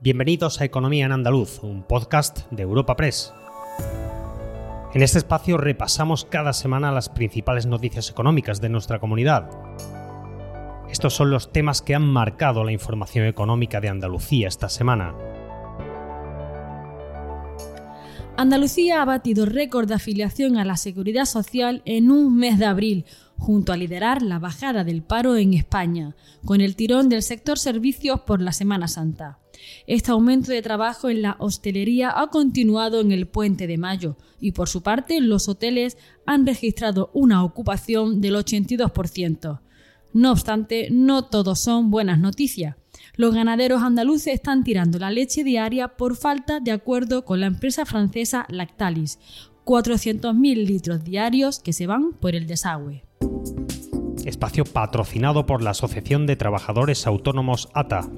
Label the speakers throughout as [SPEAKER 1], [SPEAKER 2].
[SPEAKER 1] Bienvenidos a Economía en Andaluz, un podcast de Europa Press. En este espacio repasamos cada semana las principales noticias económicas de nuestra comunidad. Estos son los temas que han marcado la información económica de Andalucía esta semana.
[SPEAKER 2] Andalucía ha batido récord de afiliación a la seguridad social en un mes de abril, junto a liderar la bajada del paro en España, con el tirón del sector servicios por la Semana Santa. Este aumento de trabajo en la hostelería ha continuado en el puente de mayo y por su parte los hoteles han registrado una ocupación del 82%. No obstante, no todos son buenas noticias. Los ganaderos andaluces están tirando la leche diaria por falta de acuerdo con la empresa francesa Lactalis, 400.000 litros diarios que se van por el desagüe.
[SPEAKER 1] Espacio patrocinado por la Asociación de Trabajadores Autónomos ATA.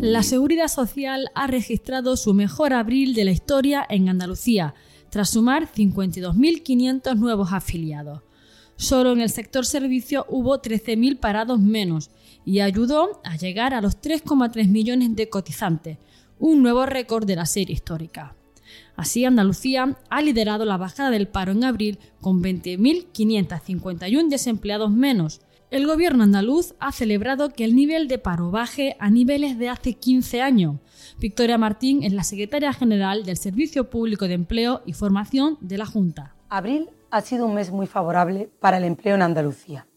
[SPEAKER 2] La Seguridad Social ha registrado su mejor abril de la historia en Andalucía, tras sumar 52.500 nuevos afiliados. Solo en el sector servicio hubo 13.000 parados menos y ayudó a llegar a los 3,3 millones de cotizantes, un nuevo récord de la serie histórica. Así, Andalucía ha liderado la bajada del paro en abril con 20.551 desempleados menos. El gobierno andaluz ha celebrado que el nivel de paro baje a niveles de hace 15 años. Victoria Martín es la secretaria general del Servicio Público de Empleo y Formación de la Junta.
[SPEAKER 3] Abril ha sido un mes muy favorable para el empleo en Andalucía.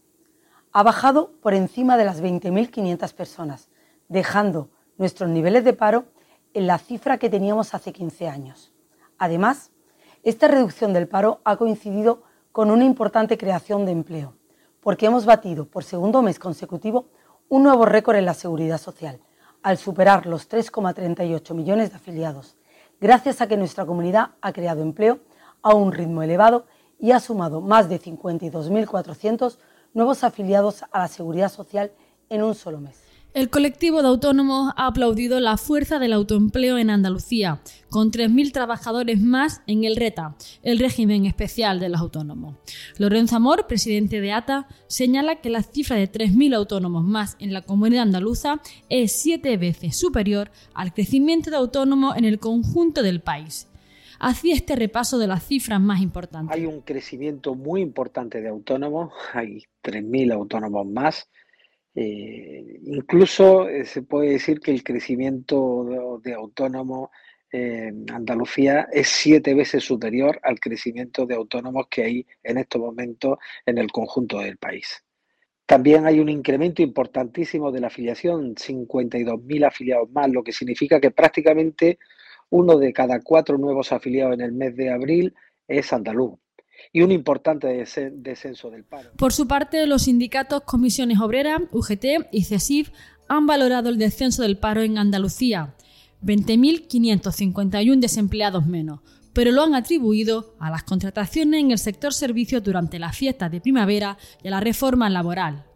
[SPEAKER 3] Ha bajado por encima de las 20.500 personas, dejando nuestros niveles de paro en la cifra que teníamos hace 15 años. Además, esta reducción del paro ha coincidido con una importante creación de empleo, porque hemos batido por segundo mes consecutivo un nuevo récord en la seguridad social, al superar los 3,38 millones de afiliados, gracias a que nuestra comunidad ha creado empleo a un ritmo elevado y ha sumado más de 52.400 nuevos afiliados a la seguridad social en un solo mes.
[SPEAKER 2] El colectivo de autónomos ha aplaudido la fuerza del autoempleo en Andalucía, con 3.000 trabajadores más en el RETA, el régimen especial de los autónomos. Lorenzo Amor, presidente de ATA, señala que la cifra de 3.000 autónomos más en la comunidad andaluza es siete veces superior al crecimiento de autónomos en el conjunto del país hacía este repaso de las cifras más importantes.
[SPEAKER 4] Hay un crecimiento muy importante de autónomos, hay 3.000 autónomos más. Eh, incluso eh, se puede decir que el crecimiento de, autónomos en Andalucía es siete veces superior al crecimiento de autónomos que hay en estos momentos en el conjunto del país. También hay un incremento importantísimo de la afiliación, 52.000 afiliados más, lo que significa que prácticamente uno de cada cuatro nuevos afiliados en el mes de abril es andaluz y un importante descenso del paro.
[SPEAKER 2] Por su parte, los sindicatos Comisiones Obreras, UGT y CESIF han valorado el descenso del paro en Andalucía, 20.551 desempleados menos, pero lo han atribuido a las contrataciones en el sector servicios durante las fiestas de primavera y a la reforma laboral.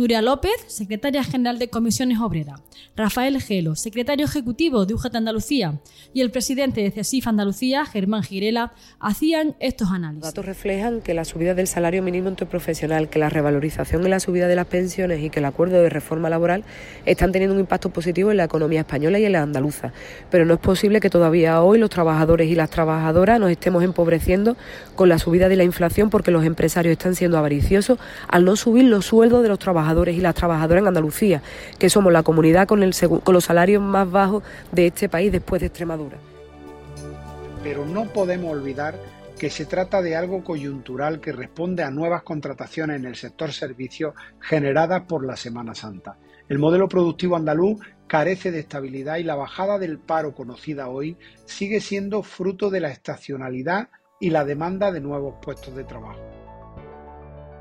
[SPEAKER 2] Nuria López, secretaria general de Comisiones Obreras, Rafael Gelo, secretario ejecutivo de UGT Andalucía, y el presidente de CESIF Andalucía, Germán Girela, hacían estos análisis.
[SPEAKER 5] Los datos reflejan que la subida del salario mínimo interprofesional, que la revalorización y la subida de las pensiones y que el acuerdo de reforma laboral están teniendo un impacto positivo en la economía española y en la andaluza. Pero no es posible que todavía hoy los trabajadores y las trabajadoras nos estemos empobreciendo con la subida de la inflación porque los empresarios están siendo avariciosos al no subir los sueldos de los trabajadores trabajadores y las trabajadoras en Andalucía, que somos la comunidad con, el, con los salarios más bajos de este país después de Extremadura.
[SPEAKER 6] Pero no podemos olvidar que se trata de algo coyuntural que responde a nuevas contrataciones en el sector servicios generadas por la Semana Santa. El modelo productivo andaluz carece de estabilidad y la bajada del paro conocida hoy sigue siendo fruto de la estacionalidad y la demanda de nuevos puestos de trabajo.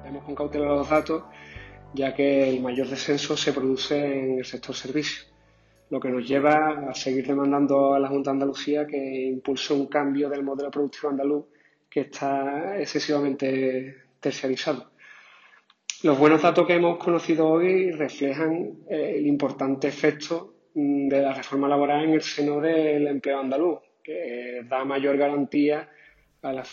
[SPEAKER 7] Tenemos con cautela los datos ya que el mayor descenso se produce en el sector servicios, lo que nos lleva a seguir demandando a la Junta de Andalucía que impulse un cambio del modelo productivo andaluz que está excesivamente terciarizado. Los buenos datos que hemos conocido hoy reflejan eh, el importante efecto mm, de la reforma laboral en el seno del empleo andaluz, que da mayor garantía a.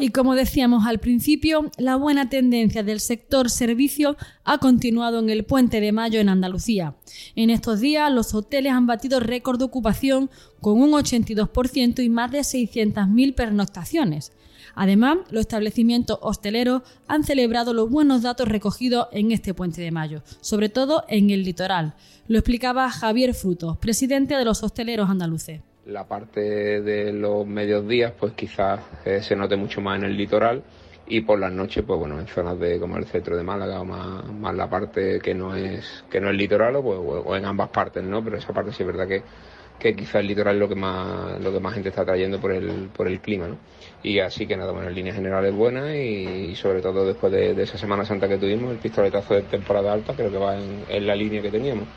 [SPEAKER 2] Y como decíamos al principio, la buena tendencia del sector servicio ha continuado en el puente de mayo en Andalucía. En estos días los hoteles han batido récord de ocupación con un 82% y más de 600.000 pernoctaciones. Además, los establecimientos hosteleros han celebrado los buenos datos recogidos en este puente de mayo, sobre todo en el litoral. Lo explicaba Javier Frutos, presidente de los hosteleros andaluces.
[SPEAKER 8] La parte de los medios días, pues quizás eh, se note mucho más en el litoral y por las noches, pues bueno, en zonas de como el centro de Málaga o más, más la parte que no es que no es litoral o, pues, o en ambas partes, ¿no? Pero esa parte sí es verdad que, que quizás el litoral es lo que más lo que más gente está trayendo por el por el clima, ¿no? Y así que nada, bueno, en líneas generales buenas y, sobre todo después de, esa Semana Santa que tuvimos, el pistoletazo de temporada alta, creo que va en, en la línea que teníamos.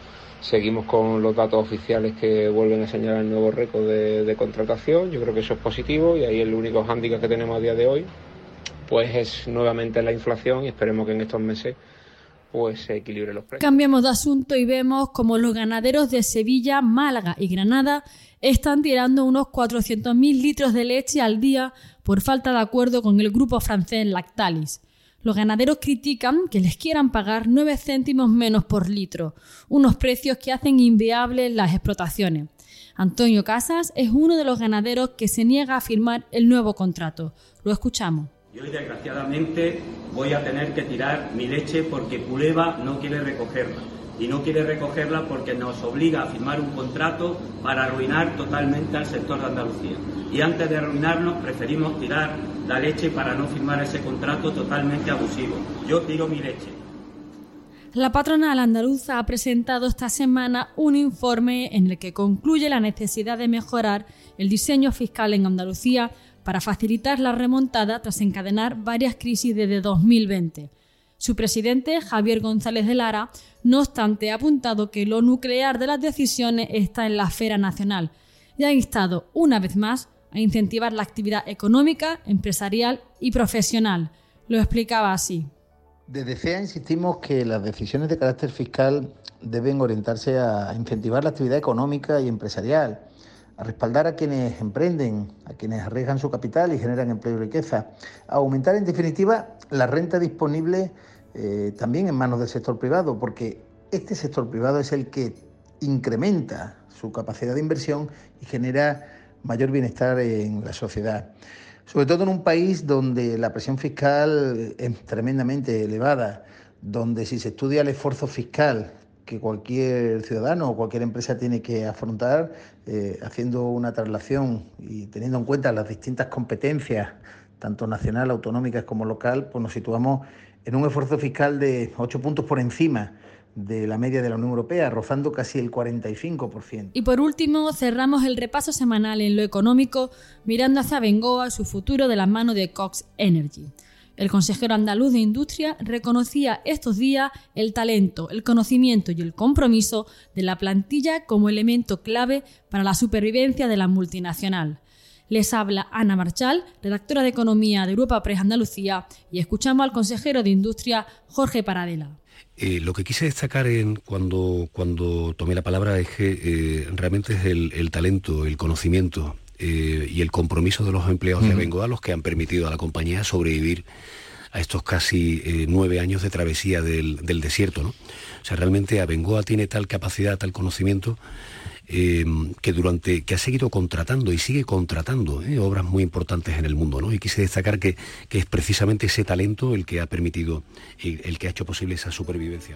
[SPEAKER 8] Seguimos con los datos oficiales que vuelven a señalar el nuevo récord de, contratación. Yo creo que eso es positivo y ahí el único hándicap que tenemos a día de hoy pues es nuevamente la inflación y esperemos que en estos meses pues se equilibre los precios.
[SPEAKER 2] Cambiamos de asunto y vemos como los ganaderos de Sevilla, Málaga y Granada están tirando unos 400.000 litros de leche al día por falta de acuerdo con el grupo francés Lactalis. Los ganaderos critican que les quieran pagar 9 céntimos menos por litro, unos precios que hacen inviables las explotaciones. Antonio Casas es uno de los ganaderos que se niega a firmar el nuevo contrato. Lo escuchamos.
[SPEAKER 9] Yo desgraciadamente voy a tener que tirar mi leche porque Puleva no quiere recogerla. Y no quiere recogerla porque nos obliga a firmar un contrato para arruinar totalmente al sector de Andalucía. Y antes de arruinarnos preferimos tirar la leche para no firmar ese contrato totalmente abusivo. Yo tiro mi leche.
[SPEAKER 2] La patronal andaluza ha presentado esta semana un informe en el que concluye la necesidad de mejorar el diseño fiscal en Andalucía para facilitar la remontada tras encadenar varias crisis desde 2020. Su presidente, Javier González de Lara, no obstante, ha apuntado que lo nuclear de las decisiones está en la esfera nacional y ha instado, una vez más, a incentivar la actividad económica, empresarial y profesional. Lo explicaba así.
[SPEAKER 10] Desde CEA insistimos que las decisiones de carácter fiscal deben orientarse a incentivar la actividad económica y empresarial, a respaldar a quienes emprenden, a quienes arriesgan su capital y generan empleo y riqueza, a aumentar en definitiva la renta disponible eh, también en manos del sector privado, porque este sector privado es el que incrementa su capacidad de inversión y genera mayor bienestar en la sociedad. Sobre todo en un país donde la presión fiscal es tremendamente elevada, donde si se estudia el esfuerzo fiscal que cualquier ciudadano o cualquier empresa tiene que afrontar, eh, haciendo una traslación y teniendo en cuenta las distintas competencias, tanto nacional, autonómicas como local, pues nos situamos en un esfuerzo fiscal de ocho puntos por encima de la media de la Unión Europea, rozando casi el 45%.
[SPEAKER 2] Y por último, cerramos el repaso semanal en lo económico mirando hacia Bengoa su futuro de la mano de Cox Energy. El consejero andaluz de Industria reconocía estos días el talento, el conocimiento y el compromiso de la plantilla como elemento clave para la supervivencia de la multinacional. Les habla Ana Marchal, redactora de Economía de Europa Press Andalucía, y escuchamos al consejero de Industria, Jorge Paradela.
[SPEAKER 11] Eh, lo que quise destacar en, cuando, tomé la palabra es que eh, realmente es el, talento, el conocimiento eh, y el compromiso de los empleados de Bengoa los que han permitido a la compañía sobrevivir a estos casi nueve años de travesía del, del desierto. ¿no? O sea, realmente Abengoa tiene tal capacidad, tal conocimiento Em, que durante que ha seguido contratando y sigue contratando ¿eh? obras muy importantes en el mundo, ¿no? Y quise destacar que, es precisamente ese talento el que ha permitido, el, que ha hecho posible esa supervivencia.